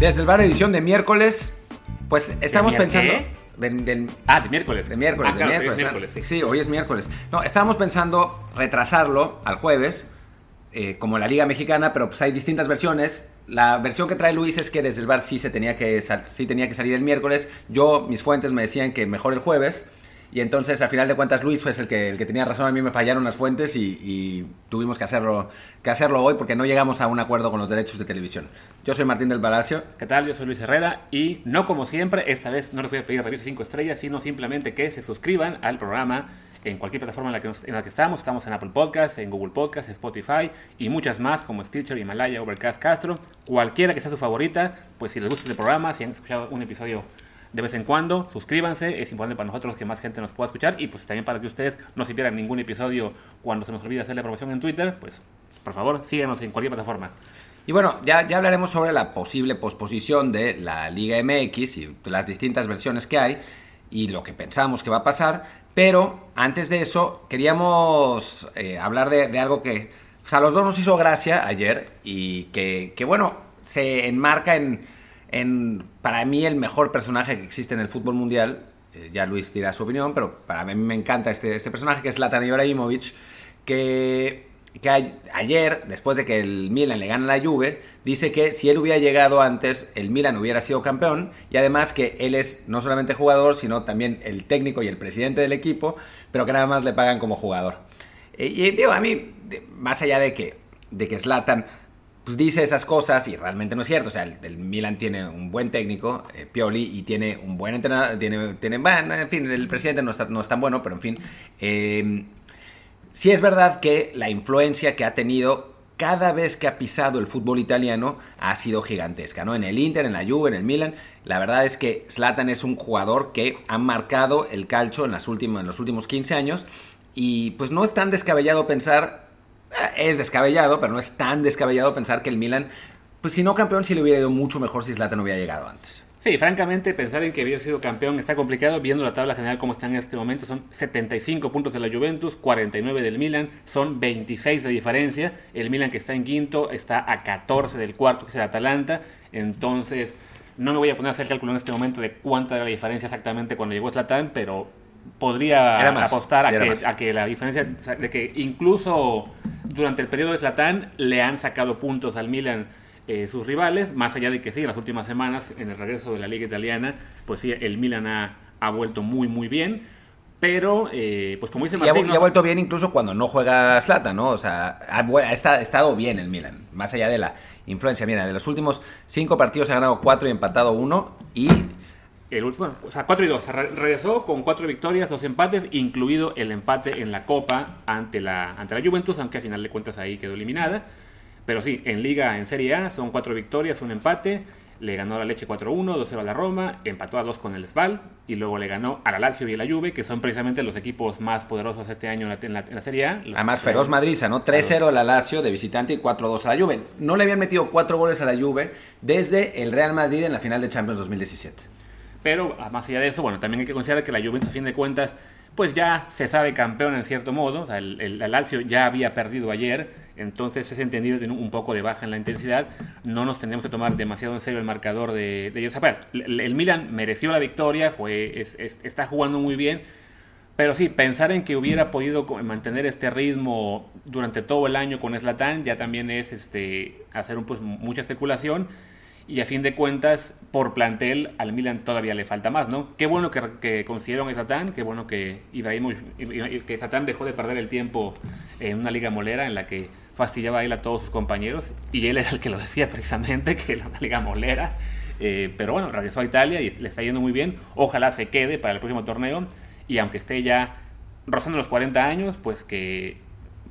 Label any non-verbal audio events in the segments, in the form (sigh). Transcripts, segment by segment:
Desde el bar edición de miércoles, pues estamos pensando... del- del- Ah, de miércoles. de miércoles, Ah, de claro, miércoles. de miércoles, sí. sí. hoy es miércoles. No, estábamos pensando retrasarlo al jueves, eh, como la Liga Mexicana, pero pues hay distintas versiones. La versión que trae Luis es que desde el bar sí, se tenía que, sí tenía que salir el miércoles. Yo, mis fuentes me decían que mejor el jueves. Y entonces, a final de cuentas, Luis fue el que, el que tenía razón. A mí me fallaron las fuentes y, y tuvimos que hacerlo, que hacerlo hoy porque no llegamos a un acuerdo con los derechos de televisión. Yo soy Martín del Palacio. ¿Qué tal? Yo soy Luis Herrera y no como siempre, esta vez no les voy a pedir reviews 5 estrellas, sino simplemente que se suscriban al programa en cualquier plataforma en la que, nos- en la que estamos. Estamos en Apple Podcasts, en Google Podcasts, Spotify y muchas más como Stitcher, Himalaya, Overcast, Castro. Cualquiera que sea su favorita, pues si les gusta este programa, si han escuchado un episodio de vez en cuando, suscríbanse. Es importante para nosotros que más gente nos pueda escuchar y pues también para que ustedes no se pierdan ningún episodio cuando se nos olvide hacer la promoción en Twitter, pues por favor síganos en cualquier plataforma. Y bueno, ya, ya hablaremos sobre la posible posposición de la Liga MX y las distintas versiones que hay y lo que pensamos que va a pasar. Pero antes de eso, queríamos eh, hablar de, algo que o sea, a los dos nos hizo gracia ayer y que, que, bueno, se enmarca en, en, para mí, el mejor personaje que existe en el fútbol mundial. Eh, ya Luis dirá su opinión, pero para mí me encanta este, este personaje que es Zlatan Ibrahimovic, que ayer, después de que el Milan le gana la Juve, dice que si él hubiera llegado antes, el Milan hubiera sido campeón y además que él es no solamente jugador, sino también el técnico y el presidente del equipo, pero que nada más le pagan como jugador. Eh, Y digo, a mí, más allá de que, de que pues dice esas cosas y realmente no es cierto. O sea, el, Milan tiene un buen técnico, eh, Pioli, y tiene un buen entrenador, tiene, tiene, en fin, el presidente no, está, no es tan bueno, pero en fin. eh, Sí es verdad que la influencia que ha tenido cada vez que ha pisado el fútbol italiano ha sido gigantesca, ¿no? En el Inter, en la Juve, en el Milan, la verdad es que Zlatan es un jugador que ha marcado el calcho en, las últimas, en los últimos 15 años y pues no es tan descabellado pensar, es descabellado, pero no es tan descabellado pensar que el Milan, pues si no campeón, sí le hubiera ido mucho mejor si Zlatan hubiera llegado antes. Sí, francamente, pensar en que había sido campeón está complicado. Viendo la tabla general como está en este momento, son 75 puntos de la Juventus, 49 del Milan, son 26 de diferencia. El Milan que está en quinto está a 14 del cuarto, que es el Atalanta. Entonces, no me voy a poner a hacer cálculo en este momento de cuánta era la diferencia exactamente cuando llegó Zlatan, pero podría más, apostar a, que, a que la diferencia, de que incluso durante el periodo de Zlatan le han sacado puntos al Milan eh, sus rivales, más allá de que sí, en las últimas semanas, en el regreso de la liga italiana, pues sí, el Milan ha, ha vuelto muy, muy bien. Pero, eh, pues como dice Y ha, Martín, y ¿no? ha vuelto bien incluso cuando no juega Zlatan, ¿no? O sea, ha, ha estado bien el Milan, más allá de la influencia. Mira, de los últimos cinco partidos ha ganado cuatro y empatado uno. Y el último, o sea, 4 y 2. Re- regresó con 4 victorias, 2 empates, incluido el empate en la Copa ante la, ante la Juventus, aunque a final de cuentas ahí quedó eliminada. Pero sí, en Liga, en Serie A, son 4 victorias, un empate. Le ganó a la Leche 4-1, 2-0 a la Roma, empató a 2 con el Spal y luego le ganó a la Lazio y a la Juve, que son precisamente los equipos más poderosos este año en la, en la- en la Serie A. Además feroz Madriza, ¿no? 3-0 a la Lazio de visitante y 4-2 a la Juve. No le habían metido cuatro goles a la Juve desde el Real Madrid en la final de Champions 2017. Pero ah, más allá de eso, bueno, también hay que considerar que la Juventus, a fin de cuentas, pues ya se sabe campeón en cierto modo. O sea, el, el- el Lazio ya había perdido ayer, entonces es entendido tiene un poco de baja en la intensidad. No nos tenemos que tomar demasiado en serio el marcador de, de ellos. El, el Milan mereció la victoria, fue, es- es- está jugando muy bien. Pero sí, pensar en que hubiera podido mantener este ritmo durante todo el año con Zlatan ya también es este, hacer un, pues, mucha especulación. Y a fin de cuentas, por plantel, al Milan todavía le falta más, ¿no? Qué bueno que, que consiguieron a Zlatan, qué bueno que Ibrahimovic, que Zlatan dejó de perder el tiempo en una liga molera en la que fastidiaba a él a todos sus compañeros. Y él era el que lo decía precisamente, que era una liga molera. Eh, pero bueno, regresó a Italia y le está yendo muy bien. Ojalá se quede para el próximo torneo. Y aunque esté ya rozando los 40 años, pues que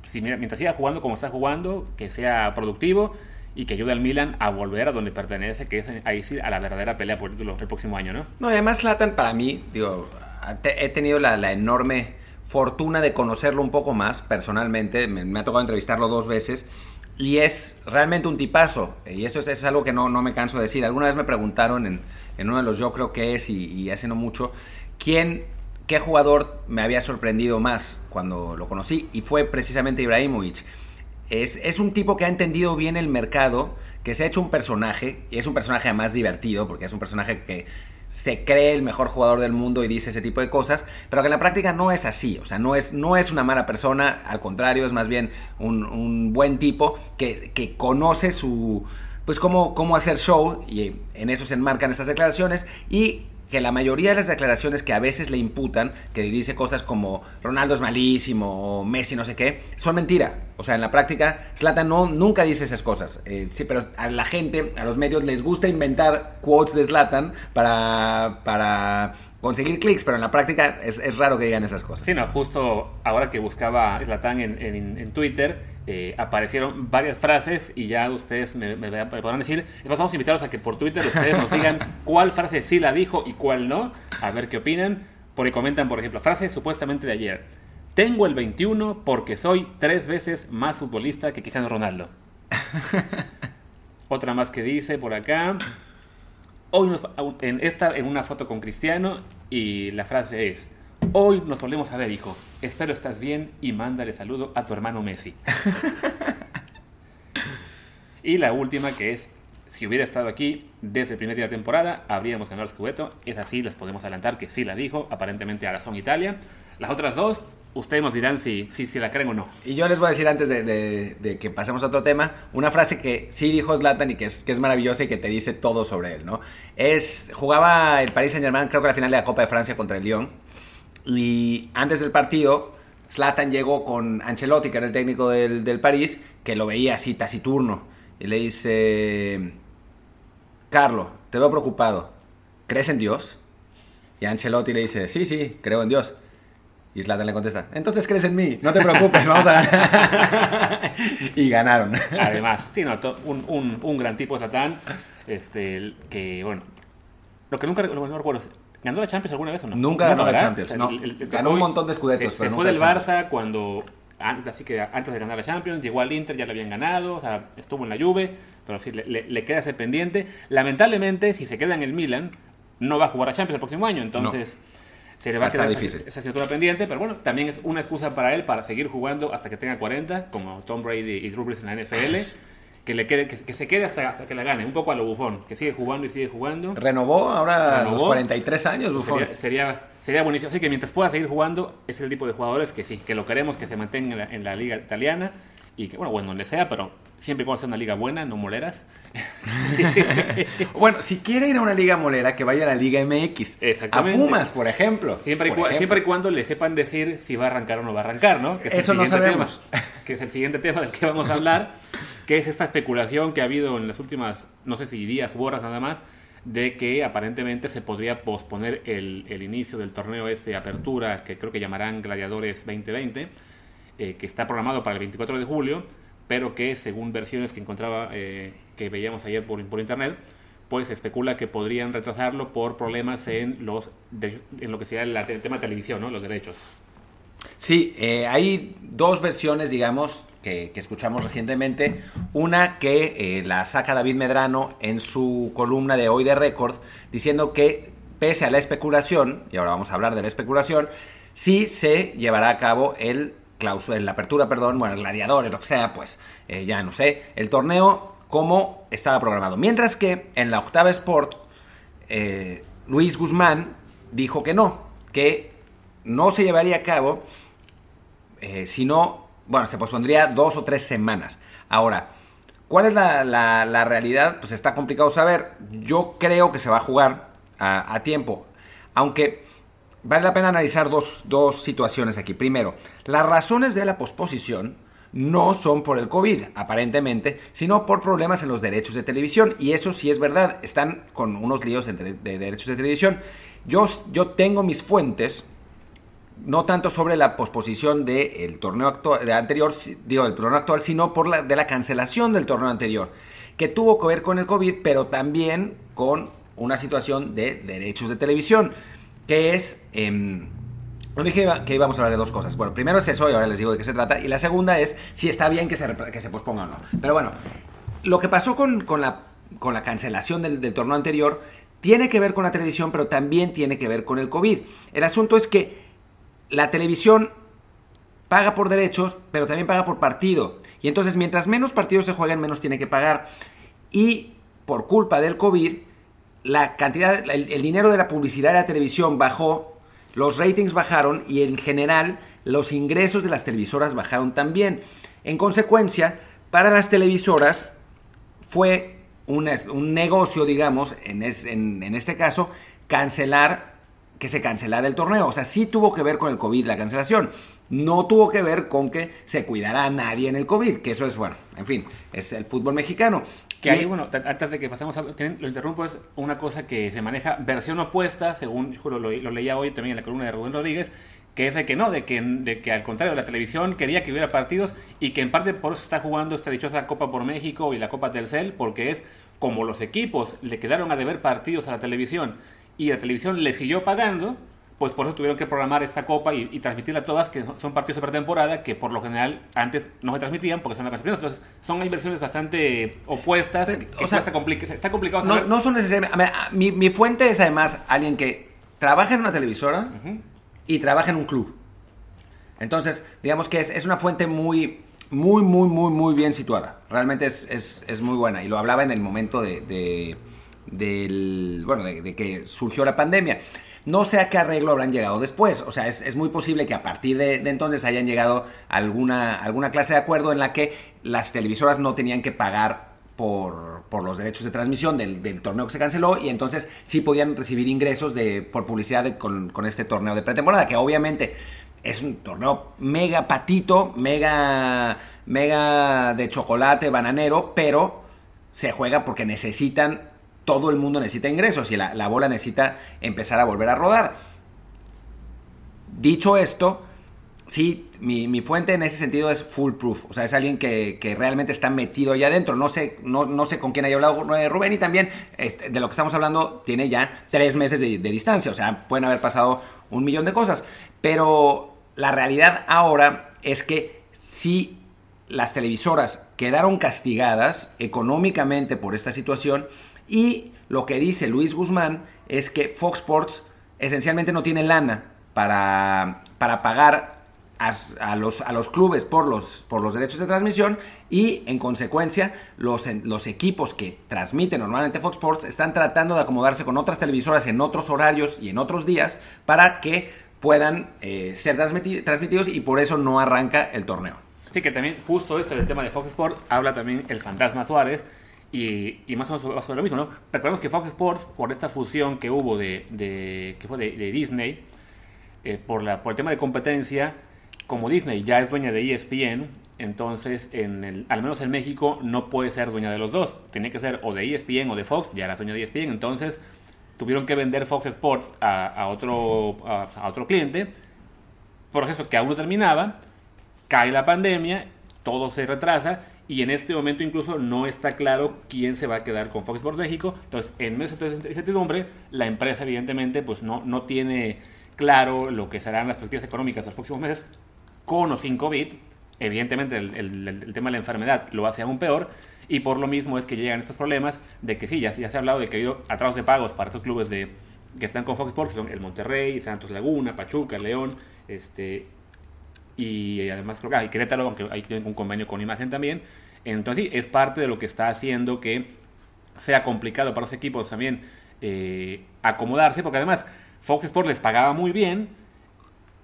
si, mientras siga jugando como está jugando, que sea productivo y que ayude al Milan a volver a donde pertenece, que es ahí sí a la verdadera pelea por título el próximo año, ¿no? No, y además Zlatan para mí, digo, he tenido la, la enorme fortuna de conocerlo un poco más personalmente. Me, me ha tocado entrevistarlo dos veces. Y es realmente un tipazo. Y eso es, es algo que no, no me canso de decir. Alguna vez me preguntaron en, en uno de los yo creo que es y, y hace no mucho, ¿quién, qué jugador me había sorprendido más cuando lo conocí? Y fue precisamente Ibrahimovic. Es, es un tipo que ha entendido bien el mercado, que se ha hecho un personaje, y es un personaje además divertido, porque es un personaje que se cree el mejor jugador del mundo y dice ese tipo de cosas, pero que en la práctica no es así, o sea, no es, no es una mala persona, al contrario, es más bien un, buen tipo que, que conoce su, pues cómo, cómo hacer show, y en eso se enmarcan estas declaraciones, y que la mayoría de las declaraciones que a veces le imputan, que dice cosas como Ronaldo es malísimo o Messi no sé qué, son mentira. O sea, en la práctica, Zlatan no, nunca dice esas cosas. Eh, sí, pero a la gente, a los medios les gusta inventar quotes de Zlatan para, para conseguir clics, pero en la práctica es, es, raro que digan esas cosas. Sí, no, justo ahora que buscaba Zlatan en, en, en Twitter, eh, aparecieron varias frases y ya ustedes me, me, me, podrán decir, vamos a invitarlos a que por Twitter ustedes nos digan (laughs) cuál frase sí la dijo y cuál no, a ver qué opinan, porque comentan, por ejemplo, frase supuestamente de ayer, tengo el 21 porque soy tres veces más futbolista que Cristiano Ronaldo. (laughs) Otra más que dice por acá, hoy nos, en, esta, en una foto con Cristiano y la frase es, Hoy nos volvemos a ver, hijo. Espero estás bien y mándale saludo a tu hermano Messi. (laughs) y la última que es, si hubiera estado aquí desde el primer día de temporada, habríamos ganado el Scudetto. Es así, les podemos adelantar que sí la dijo, aparentemente a la son Italia. Las otras dos, ustedes nos dirán si, si, si, la creen o no. Y yo les voy a decir antes de, que pasemos a otro tema, una frase que sí dijo Zlatan y que es, que es maravillosa y que te dice todo sobre él, ¿no? Es, jugaba el Paris Saint Germain, creo que la final de la Copa de Francia contra el Lyon y antes del partido, Zlatan llegó con Ancelotti, que era el técnico del, del París, que lo veía así taciturno. Y le dice, Carlo, te veo preocupado. ¿Crees en Dios? Y Ancelotti le dice, sí, sí, creo en Dios. Y Zlatan le contesta, entonces crees en mí, no te preocupes, vamos a ganar. (laughs) y ganaron. Además, sí, no, un, un, un, gran tipo Zlatan, este, que, bueno, lo que nunca no recuerdo ¿Ganó la Champions alguna vez o no? Nunca ganó la Champions, no. El, el, ganó un montón de escudetos. Se, se fue del Barça cuando, así que antes de ganar la Champions, llegó al Inter, ya lo habían ganado, o sea, estuvo en la Juve, pero sí, le, le, le queda ese pendiente. Lamentablemente, si se queda en el Milan, no va a jugar a Champions el próximo año, entonces... No. Se le va a quedar difícil. esa, esa asignatura pendiente, pero bueno, también es una excusa para él para seguir jugando hasta que tenga 40, como Tom Brady y Drew Brees en la NFL que, le quede, que, que, se quede hasta, hasta, que la gane, un poco a lo bufón, que sigue jugando y sigue jugando. Renovó ahora Renovó. los 43 años, bufón. Sería, sería, sería, buenísimo. Así que mientras pueda seguir jugando, es el tipo de jugadores que sí, que lo queremos que se mantenga en la, en la liga italiana y que, bueno, bueno, donde sea, pero siempre y cuando sea una liga buena, no moleras. (laughs) bueno, si quiere ir a una liga molera, que vaya a la Liga MX. Exactamente. A Pumas, por ejemplo. Siempre y, por ejemplo. siempre y cuando le sepan decir si va a arrancar o no va a arrancar, ¿no? Que es Eso no sabemos. Tema, (laughs) que es el siguiente tema del que vamos a hablar, que es esta especulación que ha habido en las últimas, no sé si días u horas nada más, de que aparentemente se podría posponer el, el inicio del torneo este de apertura, que creo que llamarán Gladiadores 2020, eh, que está programado para el 24 de julio pero que según versiones que encontraba, eh, que veíamos ayer por, por internet, pues especula que podrían retrasarlo por problemas en, los, en lo que sería el, tema de televisión, ¿no? los derechos. Sí, eh, hay dos versiones, digamos, que, escuchamos recientemente. Una que la saca David Medrano en su columna de hoy de Record, diciendo que pese a la especulación, y ahora vamos a hablar de la especulación, sí se llevará a cabo el clausura, la apertura, perdón, bueno, gladiadores, lo que sea, pues eh, ya no sé, el torneo como estaba programado. Mientras que en la octava Sport, eh, Luis Guzmán dijo que no, que no se llevaría a cabo, eh, sino, bueno, se pospondría dos o tres semanas. Ahora, ¿cuál es la, la, realidad? Pues está complicado saber. Yo creo que se va a jugar a tiempo, aunque vale la pena analizar dos, dos, situaciones aquí. Primero, las razones de la posposición no son por el COVID, aparentemente, sino por problemas en los derechos de televisión. Y eso sí es verdad, están con unos líos de, de derechos de televisión. Yo, yo, tengo mis fuentes, no tanto sobre la posposición del de torneo actual, anterior, digo, del torneo actual, sino por la, de la cancelación del torneo anterior, que tuvo que ver con el COVID, pero también con una situación de derechos de televisión que es... Eh, dije que íbamos a hablar de dos cosas. Bueno, primero es eso y ahora les digo de qué se trata. Y la segunda es si está bien que se, que se posponga o no. Pero bueno, lo que pasó con, con, la, con la, cancelación del, del, torneo anterior tiene que ver con la televisión, pero también tiene que ver con el COVID. El asunto es que la televisión paga por derechos, pero también paga por partido. Y entonces, mientras menos partidos se juegan, menos tiene que pagar. Y por culpa del COVID, la cantidad, el, dinero de la publicidad de la televisión bajó, los ratings bajaron y en general los ingresos de las televisoras bajaron también. En consecuencia, para las televisoras fue un, un negocio, digamos, en, en, este caso, cancelar, que se cancelara el torneo. O sea, sí tuvo que ver con el COVID la cancelación. No tuvo que ver con que se cuidara a nadie en el COVID, que eso es, bueno, en fin, es el fútbol mexicano. Que ahí, bueno, antes de que pasemos a... Lo interrumpo, es una cosa que se maneja versión opuesta, según lo leía hoy también en la columna de Rubén Rodríguez, que es de que no, de que, de que al contrario, la televisión quería que hubiera partidos y que en parte por eso está jugando esta dichosa Copa por México y la Copa Telcel, porque es como los equipos le quedaron a deber partidos a la televisión y la televisión le siguió pagando, pues por eso tuvieron que programar esta copa y, y transmitirla a todas, que son partidos de pretemporada, que por lo general antes no se transmitían porque son las primeras. Entonces, son inversiones bastante opuestas. o sea, está, complicado. No, no, son necesariamente. Mi, mi, fuente es además alguien que trabaja en una televisora y trabaja en un club. Entonces, digamos que es, es, una fuente muy, muy, muy, muy, muy bien situada. Realmente es, es, es muy buena. Y lo hablaba en el momento de, de del, bueno, de, de, que surgió la pandemia. No sé a qué arreglo habrán llegado después. O sea, es, es muy posible que a partir de, entonces hayan llegado alguna, alguna clase de acuerdo en la que las televisoras no tenían que pagar por, por, los derechos de transmisión del, torneo que se canceló y entonces sí podían recibir ingresos de, por publicidad con, con, este torneo de pretemporada, que obviamente es un torneo mega patito, mega, mega de chocolate, bananero, pero se juega porque necesitan, todo el mundo necesita ingresos y la, la bola necesita empezar a volver a rodar. Dicho esto, sí, mi, mi, fuente en ese sentido es foolproof. O sea, es alguien que, que realmente está metido allá adentro. No sé, no, no, sé con quién haya hablado Rubén y también este, de lo que estamos hablando tiene ya tres meses de, de, distancia. O sea, pueden haber pasado un millón de cosas. Pero la realidad ahora es que si las televisoras quedaron castigadas económicamente por esta situación y lo que dice Luis Guzmán es que Fox Sports esencialmente no tiene lana para, para pagar a, los, a los clubes por los, por los derechos de transmisión y en consecuencia los, los equipos que transmiten normalmente Fox Sports están tratando de acomodarse con otras televisoras en otros horarios y en otros días para que puedan eh, ser transmiti transmitidos y por eso no arranca el torneo. Sí, que también justo esto del tema de Fox Sports habla también el fantasma Suárez y, y más o menos sobre lo mismo, ¿no? Recordemos que Fox Sports, por esta fusión que hubo de, de que fue de, de Disney, eh, por, la, por el tema de competencia, como Disney ya es dueña de ESPN, entonces en el, al menos en México no puede ser dueña de los dos. Tiene que ser o de ESPN o de Fox, ya era dueña de ESPN, entonces tuvieron que vender Fox Sports a, a otro, a, a, otro cliente, proceso que aún no terminaba, cae la pandemia, todo se retrasa y en este momento incluso no está claro quién se va a quedar con Fox Sports México. Entonces, en medio de esa incertidumbre, la empresa evidentemente pues no, no tiene claro lo que serán las perspectivas económicas de los próximos meses, con o sin COVID. Evidentemente el, tema de la enfermedad lo hace aún peor y por lo mismo es que llegan estos problemas de que sí, ya, ya se ha hablado de que ha habido atrasos de pagos para estos clubes de, que están con Fox Sports, son el Monterrey, Santos Laguna, Pachuca, León, este, y además creo que hay Querétaro, aunque tienen un convenio con imagen también. Entonces sí, es parte de lo que está haciendo que sea complicado para los equipos también eh, acomodarse, porque además Fox Sports les pagaba muy bien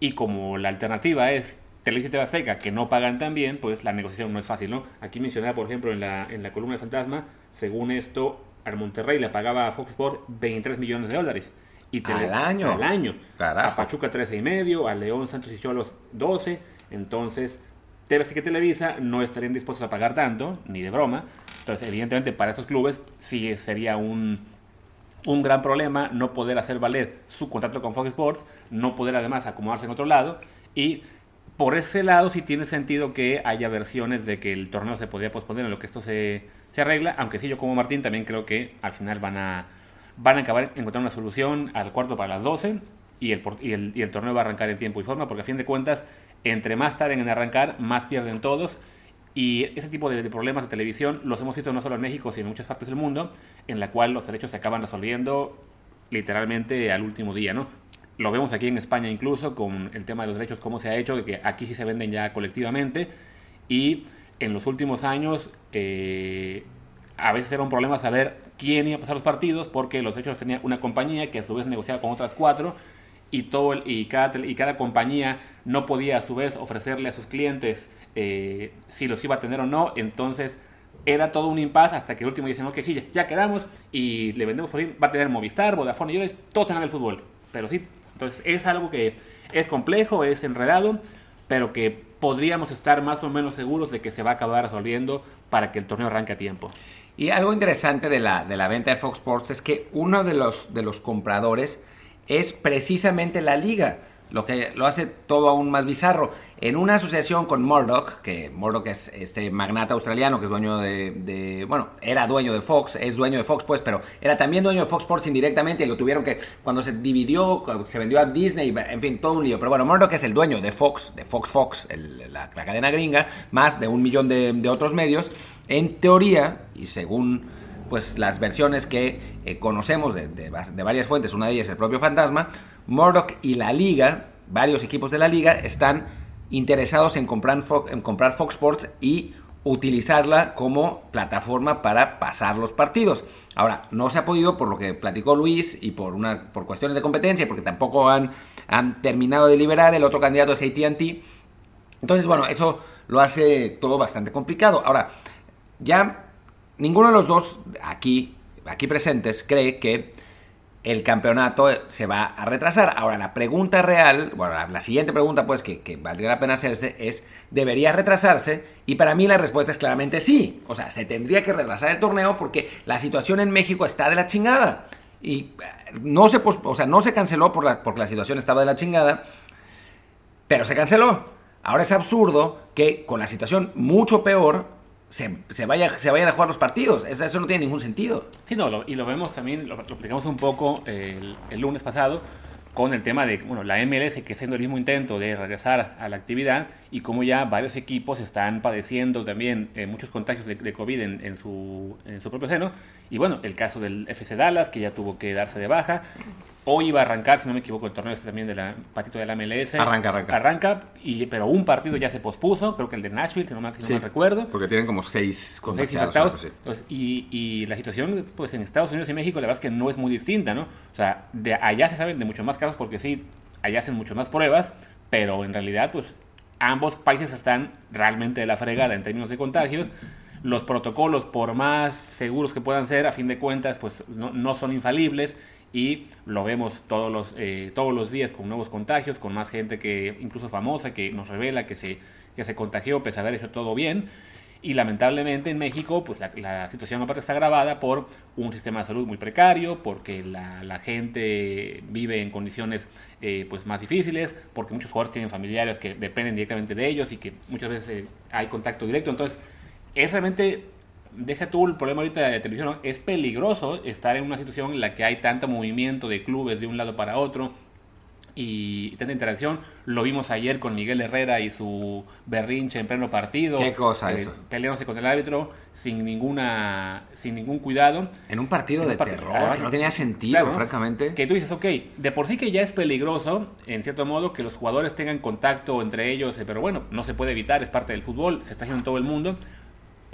y como la alternativa es Televisa y Seca que no pagan tan bien, pues la negociación no es fácil, ¿no? Aquí mencionaba, por ejemplo, en la, en la columna de Fantasma, según esto, al Monterrey le pagaba a Fox Sports 23 millones de dólares. Y al año. Al año. Carajo. A Pachuca 13 y medio, a León, Santos y Cholos 12. Entonces, TV que Televisa no estarían dispuestos a pagar tanto, ni de broma. Entonces, evidentemente, para esos clubes sí sería un, un gran problema no poder hacer valer su contrato con Fox Sports, no poder además acomodarse en otro lado. Y por ese lado sí tiene sentido que haya versiones de que el torneo se podría posponer en lo que esto se, se arregla, aunque sí yo como Martín también creo que al final van a, van a acabar encontrando una solución al cuarto para las 12 y el, y, el, y el torneo va a arrancar en tiempo y forma, porque a fin de cuentas, entre más tarden en arrancar, más pierden todos. Y ese tipo de, de, problemas de televisión los hemos visto no solo en México, sino en muchas partes del mundo, en la cual los derechos se acaban resolviendo literalmente al último día, ¿no? Lo vemos aquí en España incluso con el tema de los derechos, cómo se ha hecho, de que aquí sí se venden ya colectivamente. Y en los últimos años eh, a veces era un problema saber quién iba a pasar los partidos porque los derechos tenía una compañía que a su vez negociaba con otras cuatro y, todo y, cada, y cada compañía no podía a su vez ofrecerle a sus clientes eh, si los iba a tener o no. Entonces era todo un impasse hasta que el último dicen, ok, sí, ya, quedamos y le vendemos por ahí, va a tener Movistar, Vodafone y ellos, todo tener el fútbol. Pero sí, entonces es algo que es complejo, es enredado, pero que podríamos estar más o menos seguros de que se va a acabar resolviendo para que el torneo arranque a tiempo. Y algo interesante de la, de la venta de Fox Sports es que uno de los, de los compradores es precisamente la liga, lo que lo hace todo aún más bizarro. En una asociación con Murdoch, que Murdoch es este magnata australiano que es dueño de, bueno, era dueño de Fox, es dueño de Fox pues, pero era también dueño de Fox Sports indirectamente y lo tuvieron que, cuando se dividió, se vendió a Disney, en fin, todo un lío. Pero bueno, Murdoch es el dueño de Fox, de Fox Fox, la, cadena gringa, más de un millón de, otros medios. En teoría, y según pues las versiones que eh, conocemos de, de, varias fuentes, una de ellas es el propio Fantasma, Murdoch y la liga, varios equipos de la liga, están interesados en comprar, en comprar Fox Sports y utilizarla como plataforma para pasar los partidos. Ahora, no se ha podido por lo que platicó Luis y por, una, por cuestiones de competencia, porque tampoco han, han terminado de liberar, el otro candidato es ATT. Entonces, bueno, eso lo hace todo bastante complicado. Ahora, ya ninguno de los dos aquí, aquí presentes cree que el campeonato se va a retrasar. Ahora, la pregunta real, bueno, la, siguiente pregunta pues que, que, valdría la pena hacerse es, ¿debería retrasarse? Y para mí la respuesta es claramente sí. O sea, se tendría que retrasar el torneo porque la situación en México está de la chingada. Y eh, no se, o sea, no se canceló por la, porque la situación estaba de la chingada, pero se canceló. Ahora es absurdo que con la situación mucho peor se, vaya, se vayan a jugar los partidos. Eso, eso no tiene ningún sentido. Sí, no, y lo vemos también, lo, explicamos un poco el, lunes pasado con el tema de bueno, la MLS que haciendo el mismo intento de regresar a la actividad y como ya varios equipos están padeciendo también eh, muchos contagios de, COVID en, en, su, en su propio seno. Y bueno, el caso del FC Dallas que ya tuvo que darse de baja Hoy iba a arrancar, si no me equivoco, el torneo este también de la patito de la MLS. Arranca, arranca. Arranca, y, pero un partido ya se pospuso, creo que el de Nashville, si no, me, recuerdo. Porque tienen como seis seis infectados. y, y, la situación pues en Estados Unidos y México, la verdad es que no es muy distinta, ¿no? O sea, de allá se saben de muchos más casos porque sí, allá hacen mucho más pruebas, pero en realidad, pues ambos países están realmente de la fregada en términos de contagios los protocolos, por más seguros que puedan ser, a fin de cuentas, pues no, no son infalibles y lo vemos todos los, eh, todos los días con nuevos contagios, con más gente que incluso famosa que nos revela que se, que se contagió pese a haber hecho todo bien. Y lamentablemente en México, pues la, la situación aparte está agravada por un sistema de salud muy precario, porque la, gente vive en condiciones eh, pues más difíciles, porque muchos jugadores tienen familiares que dependen directamente de ellos y que muchas veces eh, hay contacto directo. Entonces, es realmente deja tú el problema ahorita de televisión, es peligroso estar en una situación en la que hay tanto movimiento de clubes de un lado para otro y tanta interacción. Lo vimos ayer con Miguel Herrera y su berrinche en pleno partido. Qué cosa eh, eso. Peleándose con el árbitro sin ninguna sin ningún cuidado. En un partido de terror, que no tenía sentido, francamente. Que tú dices, ok, de por sí que ya es peligroso, en cierto modo, que los jugadores tengan contacto entre ellos, eh, pero bueno, no se puede evitar, es parte del fútbol, se está haciendo en todo el mundo.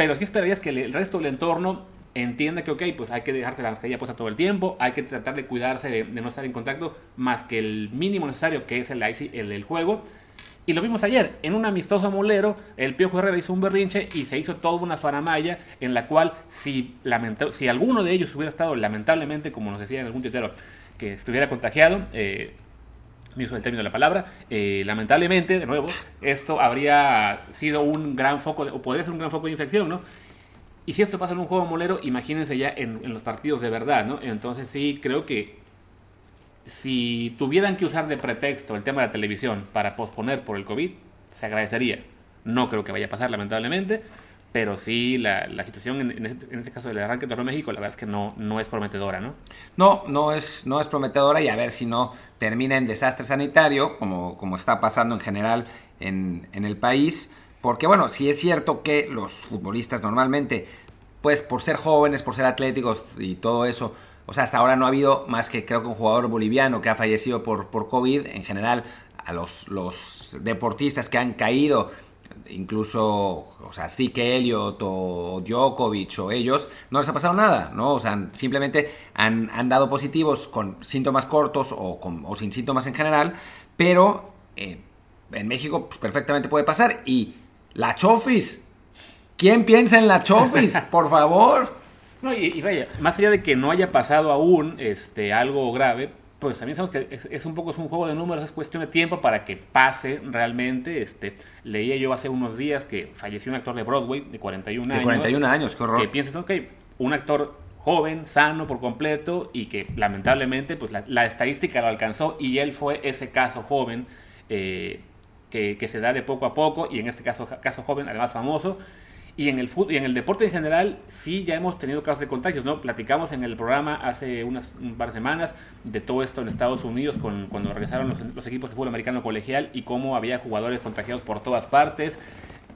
Pero sí esperarías que el resto del entorno entienda que, ok, pues hay que dejarse la mascarilla puesta todo el tiempo, hay que tratar de cuidarse de, no estar en contacto más que el mínimo necesario que es el, el, el juego. Y lo vimos ayer, en un amistoso molero, el Piojo Herrera hizo un berrinche y se hizo toda una faramaya en la cual si, si alguno de ellos hubiera estado lamentablemente, como nos decía en algún tuitero, que estuviera contagiado, eh, me uso el término de la palabra, eh, lamentablemente, de nuevo, esto habría sido un gran foco, o podría ser un gran foco de infección, ¿no? Y si esto pasa en un juego molero, imagínense ya en, los partidos de verdad, ¿no? Entonces sí, creo que si tuvieran que usar de pretexto el tema de la televisión para posponer por el COVID, se agradecería. No creo que vaya a pasar, lamentablemente, pero sí la, situación en, este, este, caso del arranque de México, la verdad es que no, no es prometedora, ¿no? No, no es, no es prometedora y a ver si no termina en desastre sanitario, como, como está pasando en general en, en el país. Porque bueno, sí es cierto que los futbolistas normalmente, pues por ser jóvenes, por ser atléticos y todo eso, o sea, hasta ahora no ha habido más que creo que un jugador boliviano que ha fallecido por, por COVID. En general, a los, los deportistas que han caído, incluso, o sea, sí que Elliot o Djokovic o ellos, no les ha pasado nada, ¿no? O sea, simplemente han, han dado positivos con síntomas cortos o, con, o sin síntomas en general, pero eh, en México pues, perfectamente puede pasar. Y la Chofis, ¿quién piensa en la Chofis? (laughs) Por favor. No, y, vaya, más allá de que no haya pasado aún este, algo grave, pues también sabemos que es, un poco es un juego de números, es cuestión de tiempo para que pase realmente. Este, leía yo hace unos días que falleció un actor de Broadway de 41 años. De 41 años, qué horror. Que piensas, ok, un actor joven, sano por completo y que lamentablemente pues la, estadística lo alcanzó y él fue ese caso joven eh, que, que, se da de poco a poco y en este caso, caso joven además famoso y en el y en el deporte en general, sí ya hemos tenido casos de contagios, ¿no? Platicamos en el programa hace unas un par de semanas de todo esto en Estados Unidos con, cuando regresaron los, equipos de fútbol americano colegial y cómo había jugadores contagiados por todas partes.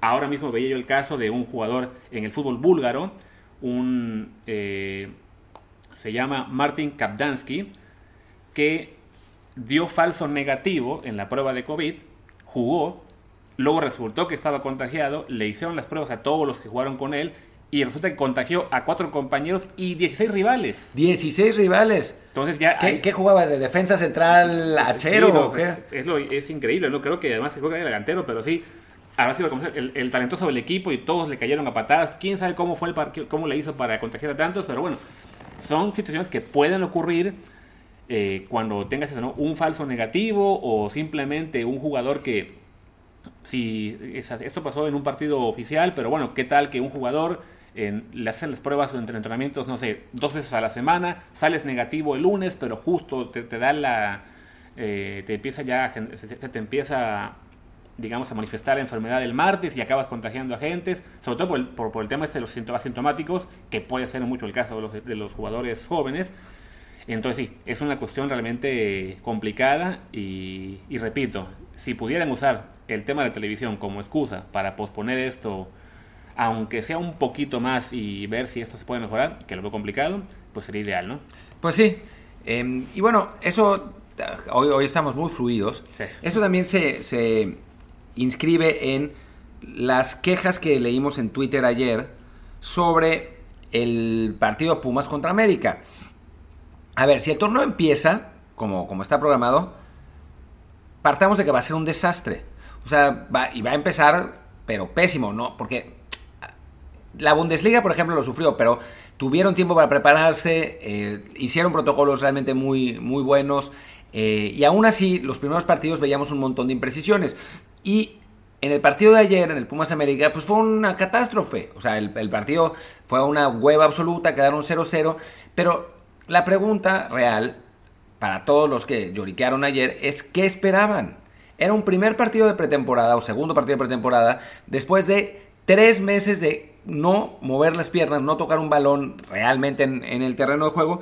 Ahora mismo veía yo el caso de un jugador en el fútbol búlgaro, un eh, se llama Martin Kapdansky, que dio falso negativo en la prueba de COVID, jugó, Luego resultó que estaba contagiado, le hicieron las pruebas a todos los que jugaron con él y resulta que contagió a cuatro compañeros y 16 rivales. 16 rivales. Entonces ya ¿Qué, jugaba de defensa central achero? Es, lo, es increíble, no creo que además se juega de delantero, pero sí. Ahora sí el, el talentoso del equipo y todos le cayeron a patadas. Quién sabe cómo fue el cómo le hizo para contagiar a tantos, pero bueno, son situaciones que pueden ocurrir eh, cuando tengas un falso negativo o simplemente un jugador que si esto pasó en un partido oficial, pero bueno, ¿qué tal que un jugador le hacen las pruebas entre entrenamientos, no sé, dos veces a la semana, sales negativo el lunes, pero justo te, da la... Eh, te empieza ya, se, te empieza, digamos, a manifestar la enfermedad el martes y acabas contagiando a agentes, sobre todo por el, tema este de los asintomáticos, que puede ser mucho el caso de los, de los jugadores jóvenes. Entonces sí, es una cuestión realmente complicada y, y repito, si pudieran usar el tema de la televisión como excusa para posponer esto, aunque sea un poquito más y ver si esto se puede mejorar, que lo veo complicado, pues sería ideal, ¿no? Pues sí. Em, y bueno, eso, hoy, hoy estamos muy fluidos. Eso también se, se inscribe en las quejas que leímos en Twitter ayer sobre el partido Pumas contra América. A ver, si el torneo empieza, como, como está programado, partamos de que va a ser un desastre. O sea, va, y va a empezar, pero pésimo, ¿no? Porque la Bundesliga, por ejemplo, lo sufrió, pero tuvieron tiempo para prepararse, eh, hicieron protocolos realmente muy, muy buenos, eh, y aún así, los primeros partidos veíamos un montón de imprecisiones. Y en el partido de ayer, en el Pumas América, pues fue una catástrofe. O sea, el, el partido fue una hueva absoluta, quedaron 0-0, pero la pregunta real para todos los que lloriquearon ayer es ¿qué esperaban? Era un primer partido de pretemporada o segundo partido de pretemporada después de tres meses de no mover las piernas, no tocar un balón realmente en, el terreno de juego.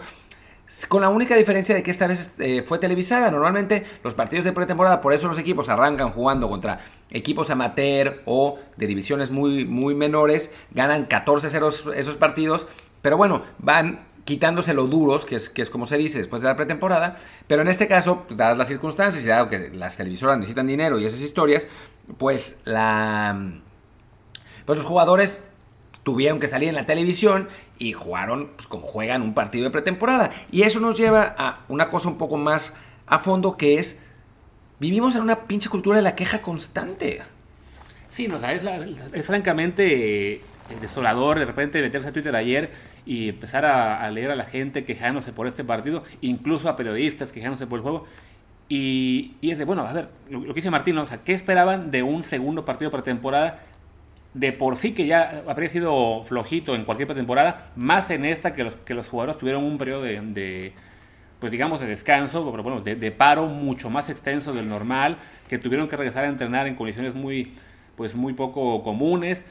Con la única diferencia de que esta vez eh, fue televisada. Normalmente los partidos de pretemporada, por eso los equipos arrancan jugando contra equipos amateur o de divisiones muy, muy menores, ganan 14-0 esos partidos. Pero bueno, van quitándose lo duros, que es, que es como se dice después de la pretemporada, pero en este caso, pues, dadas las circunstancias y dado que las televisoras necesitan dinero y esas historias, pues la pues los jugadores tuvieron que salir en la televisión y jugaron pues, como juegan un partido de pretemporada. Y eso nos lleva a una cosa un poco más a fondo que es vivimos en una pinche cultura de la queja constante. Sí, no, es, es francamente desolador de repente meterse a Twitter ayer y empezar a, leer a la gente quejándose por este partido, incluso a periodistas quejándose por el juego. Y, y es de, bueno, a ver, lo, que dice Martín, o sea, ¿qué esperaban de un segundo partido pretemporada? De por sí que ya habría sido flojito en cualquier pretemporada, más en esta que los, que los jugadores tuvieron un periodo de, pues digamos, de descanso, pero bueno, de, de, paro mucho más extenso del normal, que tuvieron que regresar a entrenar en condiciones muy, pues muy poco comunes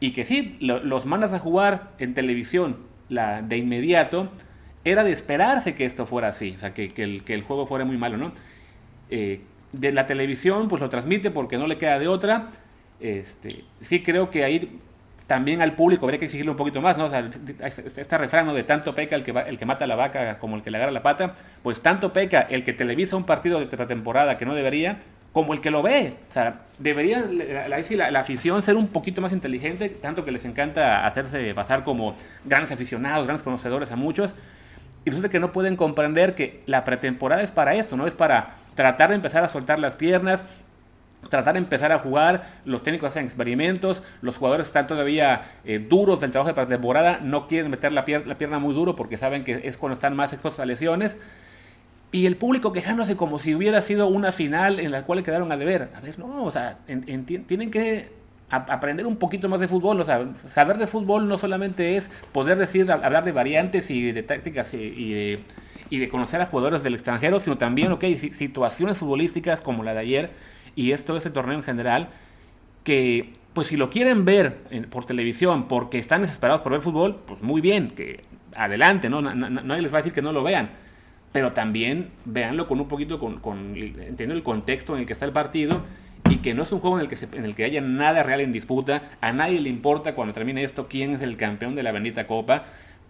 y que sí, los mandas a jugar en televisión la, de inmediato, era de esperarse que esto fuera así, o sea, que, el, que el, juego fuera muy malo, ¿no? Eh, de la televisión, pues lo transmite porque no le queda de otra. Este, sí creo que ahí también al público habría que exigirle un poquito más, ¿no? O sea, este refrán de tanto peca el que, el que mata la vaca como el que le agarra la pata, pues tanto peca el que televisa un partido de temporada que no debería, como el que lo ve. O sea, debería la, la, afición ser un poquito más inteligente, tanto que les encanta hacerse pasar como grandes aficionados, grandes conocedores a muchos. Y resulta que no pueden comprender que la pretemporada es para esto, ¿no? Es para tratar de empezar a soltar las piernas, tratar de empezar a jugar, los técnicos hacen experimentos, los jugadores están todavía eh, duros del trabajo de pretemporada, no quieren meter la, la, pierna muy duro porque saben que es cuando están más expuestos a lesiones. Y el público quejándose como si hubiera sido una final en la cual quedaron a deber. A ver, no, o sea, tienen que aprender un poquito más de fútbol. O sea, saber de fútbol no solamente es poder decir, hablar de variantes y de tácticas y, de, y de conocer a jugadores del extranjero, sino también, ok, situaciones futbolísticas como la de ayer y esto es el torneo en general, que pues si lo quieren ver por televisión porque están desesperados por ver fútbol, pues muy bien, que adelante, ¿no? Nadie les va a decir que no lo vean. Pero también véanlo con un poquito, con, con entiendo el contexto en el que está el partido y que no es un juego en el que, en el que haya nada real en disputa. A nadie le importa cuando termine esto quién es el campeón de la bendita copa.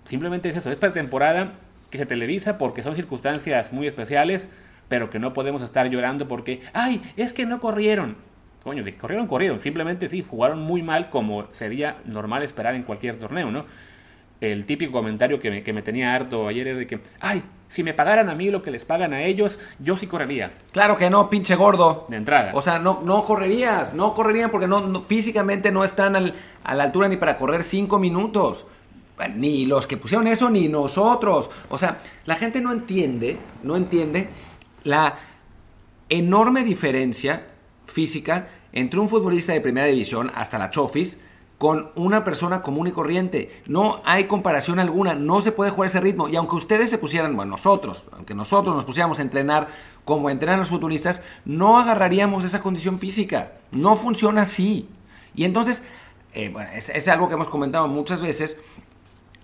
Simplemente es eso, es temporada que se televisa porque son circunstancias muy especiales pero que no podemos estar llorando porque, ay, es que no corrieron. Coño, corrieron, corrieron. Simplemente sí, jugaron muy mal como sería normal esperar en cualquier torneo, ¿no? El típico comentario que me, que me tenía harto ayer era de que, ay, si me pagaran a mí lo que les pagan a ellos, yo sí correría. Claro que no, pinche gordo. De entrada. O sea, no, no correrías, no correrían porque no, físicamente no están a la altura ni para correr cinco minutos. Ni los que pusieron eso, ni nosotros. O sea, la gente no entiende, no entiende la enorme diferencia física entre un futbolista de primera división hasta la Chofis con una persona común y corriente. No hay comparación alguna, no se puede jugar ese ritmo. Y aunque ustedes se pusieran, bueno, nosotros, aunque nosotros nos pusiéramos a entrenar como entrenan los futbolistas, no agarraríamos esa condición física. No funciona así. Y entonces, eh, bueno, es, algo que hemos comentado muchas veces.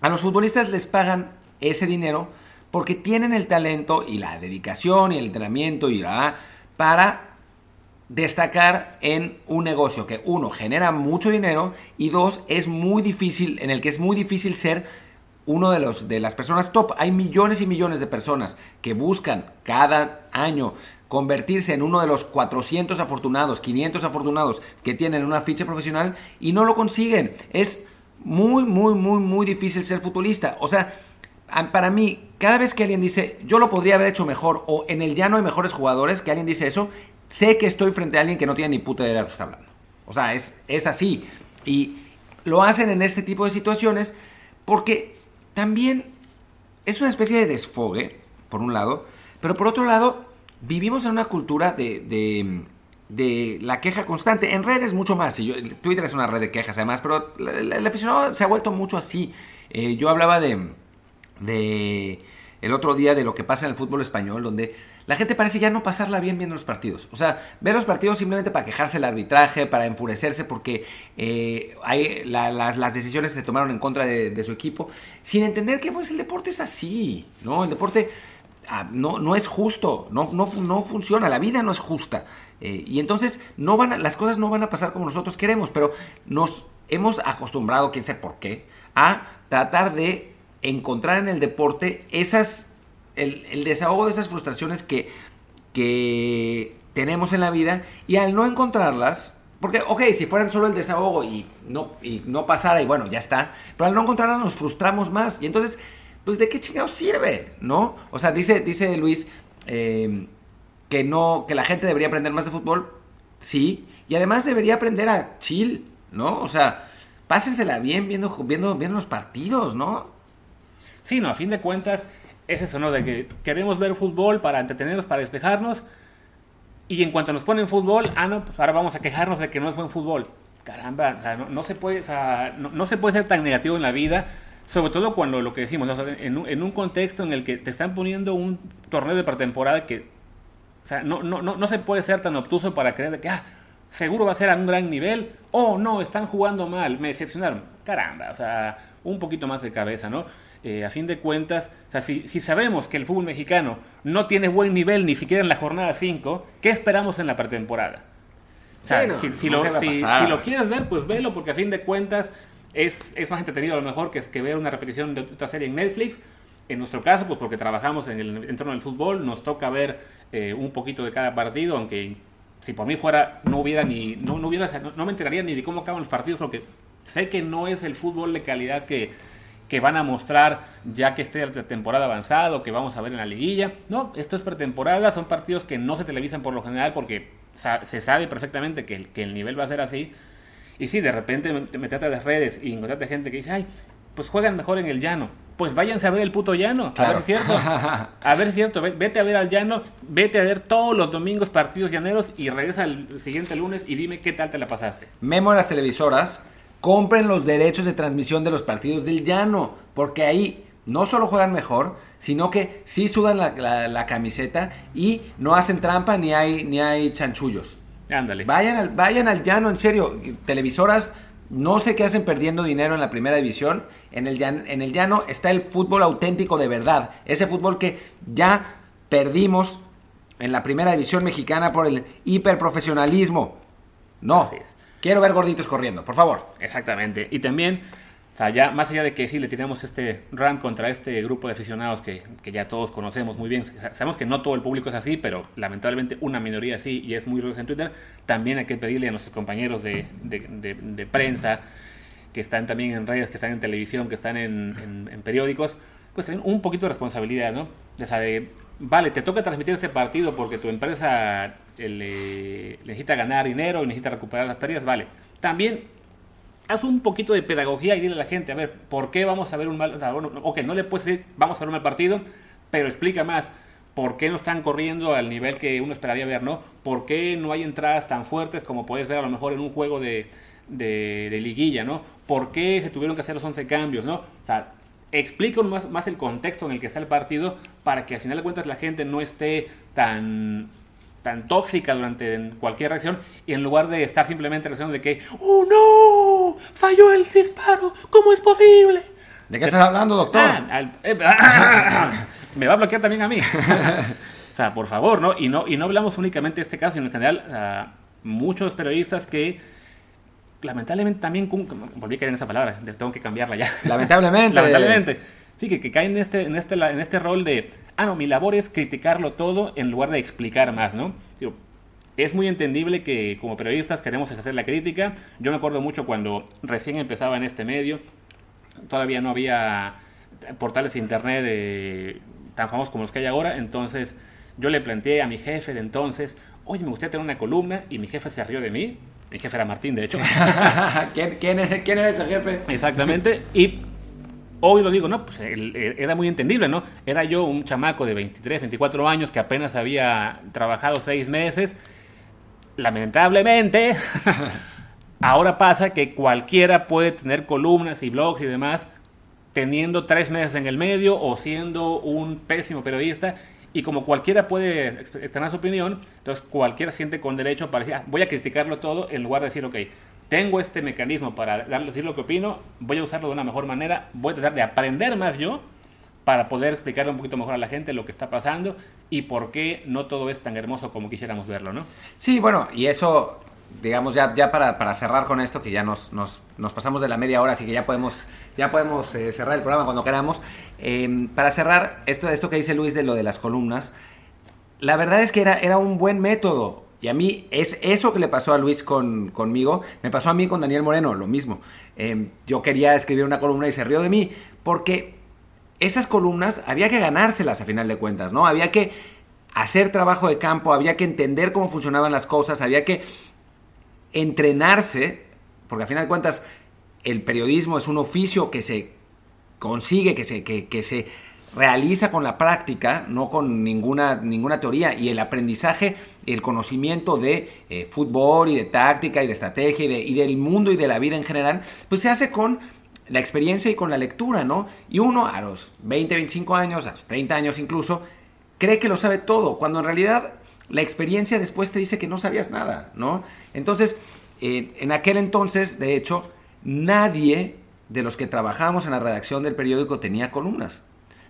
A los futbolistas les pagan ese dinero porque tienen el talento y la dedicación y el entrenamiento y la, para destacar en un negocio que uno genera mucho dinero y dos es muy difícil en el que es muy difícil ser uno de los de las personas top. Hay millones y millones de personas que buscan cada año convertirse en uno de los 400 afortunados, 500 afortunados que tienen una ficha profesional y no lo consiguen. Es muy muy muy muy difícil ser futbolista. O sea, para mí, cada vez que alguien dice, yo lo podría haber hecho mejor, o en el llano hay mejores jugadores, que alguien dice eso, sé que estoy frente a alguien que no tiene ni puta idea de lo que está hablando. O sea, es, es así. Y lo hacen en este tipo de situaciones porque también es una especie de desfogue, por un lado, pero por otro lado, vivimos en una cultura de, de, la queja constante. En redes mucho más. Twitter es una red de quejas además, pero el aficionado se ha vuelto mucho así. Eh, yo hablaba de de el otro día de lo que pasa en el fútbol español, donde la gente parece ya no pasarla bien viendo los partidos. O sea, ver los partidos simplemente para quejarse el arbitraje, para enfurecerse porque eh, hay, las, decisiones se tomaron en contra de, su equipo, sin entender que pues, el deporte es así, ¿no? El deporte ah, no, no es justo, no, no, no funciona, la vida no es justa. Eh, y entonces no van las cosas no van a pasar como nosotros queremos, pero nos hemos acostumbrado, quién sé por qué, a tratar de encontrar en el deporte esas, el, desahogo de esas frustraciones que, que tenemos en la vida y al no encontrarlas, porque, ok, si fueran solo el desahogo y no, y no pasara y bueno, ya está, pero al no encontrarlas nos frustramos más y entonces, pues de qué chingados sirve, ¿no? O sea, dice, dice Luis eh, que no, que la gente debería aprender más de fútbol, sí, y además debería aprender a chill, ¿no? O sea, pásensela bien viendo, viendo, viendo los partidos, ¿no? Sí, no, a fin de cuentas es eso, ¿no? De que queremos ver fútbol para entretenernos, para despejarnos. Y en cuanto nos ponen fútbol, ah, no, pues ahora vamos a quejarnos de que no es buen fútbol. Caramba, o sea, no, se puede, no, se puede ser tan negativo en la vida, sobre todo cuando lo que decimos, en, un, en, un, contexto en el que te están poniendo un torneo de pretemporada que, o sea, no, no, no, se puede ser tan obtuso para creer de que, ah, seguro va a ser a un gran nivel, oh, no, están jugando mal, me decepcionaron. Caramba, o sea, un poquito más de cabeza, ¿no? Eh, a fin de cuentas, o sea, si, sabemos que el fútbol mexicano no tiene buen nivel ni siquiera en la jornada 5, ¿qué esperamos en la pretemporada? O sea, si, lo, quieres ver, pues velo, porque a fin de cuentas es, es más entretenido a lo mejor que, que ver una repetición de otra serie en Netflix. En nuestro caso, pues porque trabajamos en el entorno del fútbol, nos toca ver eh, un poquito de cada partido, aunque si por mí fuera, no hubiera ni, no, no, hubiera, no, me enteraría ni de cómo acaban los partidos, porque sé que no es el fútbol de calidad que, que van a mostrar ya que esté la temporada avanzada o que vamos a ver en la liguilla. No, esto es pretemporada, son partidos que no se televisan por lo general porque se sabe perfectamente que el, que el nivel va a ser así. Y si de repente me, trata de redes y encontrarte gente que dice, ay, pues juegan mejor en el llano. Pues váyanse a ver el puto llano. A ver si es cierto. (laughs) A ver si es cierto. Vete a ver al llano. Vete a ver todos los domingos partidos llaneros y regresa el siguiente lunes y dime qué tal te la pasaste. Memo a las televisoras. Compren los derechos de transmisión de los partidos del llano. Porque ahí no solo juegan mejor, sino que sí sudan la, camiseta y no hacen trampa ni hay, ni hay chanchullos. Ándale. Vayan al, vayan al llano, en serio. Televisoras, no sé qué hacen perdiendo dinero en la primera división. En el, llano, en el llano está el fútbol auténtico de verdad. Ese fútbol que ya perdimos en la primera división mexicana por el hiperprofesionalismo. No. Quiero ver gorditos corriendo, por favor. Exactamente. Y también o sea, ya más allá de que sí le tiramos este run contra este grupo de aficionados que, que, ya todos conocemos muy bien, sabemos que no todo el público es así, pero lamentablemente una minoría sí y es muy ruidosa en Twitter, también hay que pedirle a nuestros compañeros de, de, prensa, que están también en redes, que están en televisión, que están en, en, periódicos, pues un poquito de responsabilidad, ¿no? O sea, de, vale, te toca transmitir este partido porque tu empresa eh, le, necesita ganar dinero y necesita recuperar las pérdidas, vale. También haz un poquito de pedagogía y dile a la gente, a ver, ¿por qué vamos a ver un mal... Bueno, ok, no le puedes decir, vamos a ver un mal partido, pero explica más. ¿Por qué no están corriendo al nivel que uno esperaría ver, no? ¿Por qué no hay entradas tan fuertes como puedes ver a lo mejor en un juego de, de, liguilla, no? ¿Por qué se tuvieron que hacer los 11 cambios, no? O sea, explica más, más el contexto en el que está el partido para que al final de cuentas la gente no esté tan tan tóxica durante cualquier reacción y en lugar de estar simplemente reaccionando de que ¡Oh no! ¡Falló el disparo! ¿Cómo es posible? ¿De qué estás hablando, doctor? Ah, eh, (laughs) me va a bloquear también a mí. (laughs) o sea, por favor, ¿no? Y no, y no hablamos únicamente de este caso, sino en general muchos periodistas que lamentablemente también volví a caer en esa palabra, tengo que cambiarla ya. Lamentablemente. (laughs) lamentablemente Sí, que, que caen en este, en, este, en este rol de, ah, no, mi labor es criticarlo todo en lugar de explicar más, ¿no? es muy entendible que como periodistas queremos ejercer la crítica. Yo me acuerdo mucho cuando recién empezaba en este medio, todavía no había portales de internet tan famosos como los que hay ahora, entonces yo le planteé a mi jefe de entonces, oye, me gustaría tener una columna, y mi jefe se rió de mí. Mi jefe era Martín, de hecho. (laughs) ¿Quién, quién, quién era ese jefe? Exactamente. Y Hoy lo digo, no, pues era muy entendible, ¿no? Era yo un chamaco de 23, 24 años que apenas había trabajado seis meses. Lamentablemente, (laughs) ahora pasa que cualquiera puede tener columnas y blogs y demás teniendo tres meses en el medio o siendo un pésimo periodista y como cualquiera puede externar su opinión, entonces cualquiera siente con derecho para decir, ah, voy a criticarlo todo en lugar de decir, ok, tengo este mecanismo para darle, decir lo que opino, voy a usarlo de una mejor manera, voy a tratar de aprender más yo para poder explicarle un poquito mejor a la gente lo que está pasando y por qué no todo es tan hermoso como quisiéramos verlo, ¿no? Sí, bueno, y eso, digamos, ya, ya para, para cerrar con esto, que ya nos, nos, nos, pasamos de la media hora, así que ya podemos, ya podemos eh, cerrar el programa cuando queramos. Em, para cerrar, esto, esto que dice Luis de lo de las columnas, la verdad es que era, era un buen método. Y a mí es eso que le pasó a Luis con, conmigo, me pasó a mí con Daniel Moreno, lo mismo. Em, yo quería escribir una columna y se rió de mí, porque esas columnas había que ganárselas a final de cuentas, ¿no? Había que hacer trabajo de campo, había que entender cómo funcionaban las cosas, había que entrenarse, porque a final de cuentas el periodismo es un oficio que se consigue, que se, que, que se realiza con la práctica, no con ninguna, ninguna teoría. Y el aprendizaje, el conocimiento de eh, fútbol y de táctica y de estrategia y, del mundo y de la vida en general, pues se hace con la experiencia y con la lectura, ¿no? Y uno a los 20, 25 años, a los 30 años incluso, cree que lo sabe todo, cuando en realidad la experiencia después te dice que no sabías nada, ¿no? Entonces, eh, en aquel entonces, de hecho, nadie de los que trabajamos en la redacción del periódico tenía columnas.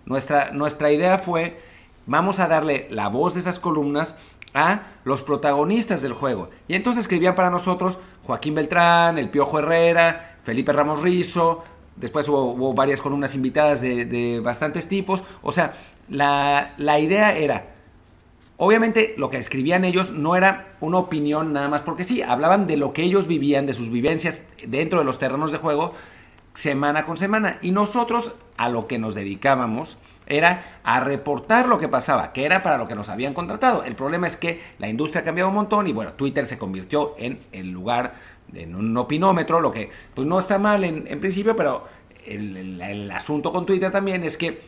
Nuestra, nuestra idea fue, vamos a darle la voz de esas columnas a los protagonistas del juego. Y entonces escribían para nosotros Joaquín Beltrán, el Piojo Herrera, Felipe Ramos Rizo, después hubo, varias columnas invitadas de, bastantes tipos. O sea, la, la idea era, obviamente lo que escribían ellos no era una opinión nada más porque sí, hablaban de lo que ellos vivían, de sus vivencias dentro de los terrenos de juego semana con semana. Y nosotros a lo que nos dedicábamos era a reportar lo que pasaba, que era para lo que nos habían contratado. El problema es que la industria ha cambiado un montón y bueno, Twitter se convirtió en el lugar, en un opinómetro, lo que pues no está mal en, principio, pero el, el asunto con Twitter también es que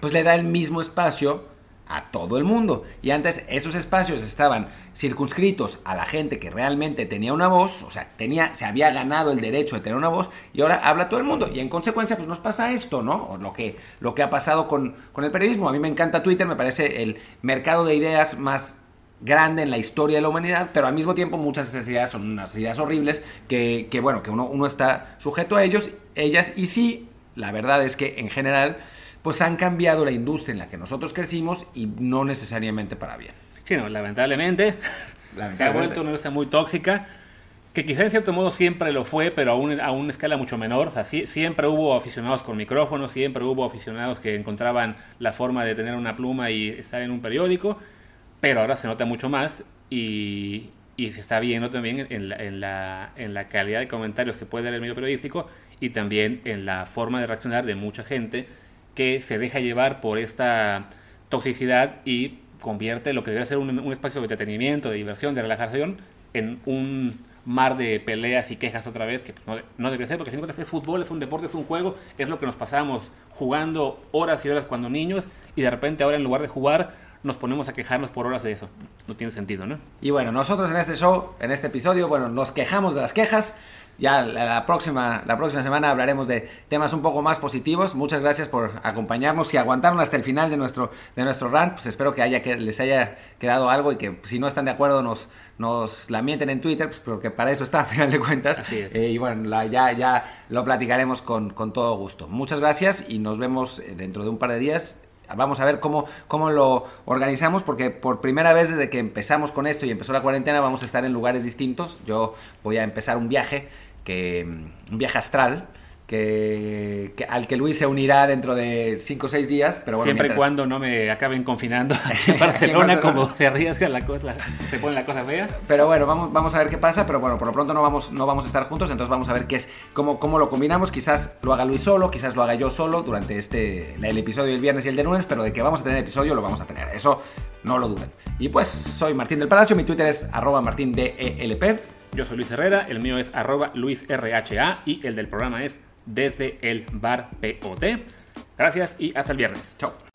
pues le da el mismo espacio a todo el mundo. Y antes esos espacios estaban circunscritos a la gente que realmente tenía una voz, o sea, tenía, se había ganado el derecho de tener una voz, y ahora habla todo el mundo. Y en consecuencia, pues nos pasa esto, ¿no? O lo que, lo que ha pasado con, con el periodismo. A mí me encanta Twitter, me parece el mercado de ideas más grande en la historia de la humanidad, pero al mismo tiempo muchas de esas ideas son unas ideas horribles que, que bueno, que uno, uno está sujeto a ellos, ellas, y sí, la verdad es que en general pues han cambiado la industria en la que nosotros crecimos y no necesariamente para bien. Sí, no, lamentablemente, se ha vuelto una industria muy tóxica, que quizá en cierto modo siempre lo fue, pero a, a una escala mucho menor. O sea, siempre hubo aficionados con micrófonos, siempre hubo aficionados que encontraban la forma de tener una pluma y estar en un periódico, pero ahora se nota mucho más y, y se está viendo también en la, en, la, en la calidad de comentarios que puede dar el medio periodístico y también en la forma de reaccionar de mucha gente que se deja llevar por esta toxicidad y convierte lo que debería ser un, espacio de entretenimiento, de diversión, de relajación, en un mar de peleas y quejas otra vez, que pues, no, debería ser, porque si no es fútbol, es un deporte, es un juego, es lo que nos pasamos jugando horas y horas cuando niños, y de repente ahora en lugar de jugar, nos ponemos a quejarnos por horas de eso. No tiene sentido, ¿no? Y bueno, nosotros en este show, en este episodio, bueno, nos quejamos de las quejas, ya la, próxima, la próxima semana hablaremos de temas un poco más positivos. Muchas gracias por acompañarnos y aguantarnos hasta el final de nuestro, de nuestro run. Pues espero que, haya, que les haya quedado algo y que si no están de acuerdo nos, nos lamenten en Twitter, pues porque para eso está, (laughs) a final de cuentas. Eh, y bueno, ya, ya lo platicaremos con, con todo gusto. Muchas gracias y nos vemos eh, dentro de un par de días vamos a ver cómo, cómo lo organizamos, porque por primera vez desde que empezamos con esto y empezó la cuarentena vamos a estar en lugares distintos. Yo voy a empezar un viaje que un viaje astral que, al que Luis se unirá dentro de 5 o 6 días. Pero Siempre y cuando no me acaben confinando (laughs) en Barcelona, como se arriesga la cosa, se pone la cosa fea. Pero bueno, vamos, vamos a ver qué pasa, pero bueno, por lo pronto no vamos, no vamos a estar juntos, entonces vamos a ver qué es, cómo, cómo lo combinamos. Quizás lo haga Luis solo, quizás lo haga yo solo durante este, el episodio del viernes y el de lunes, pero de que vamos a tener episodio lo vamos a tener, eso no lo duden. Y pues soy Martín del Palacio, mi Twitter es arroba martindelp. Yo soy Luis Herrera, el mío es arroba luisrha y el del programa es desde el bar. Gracias y hasta el viernes. Chao.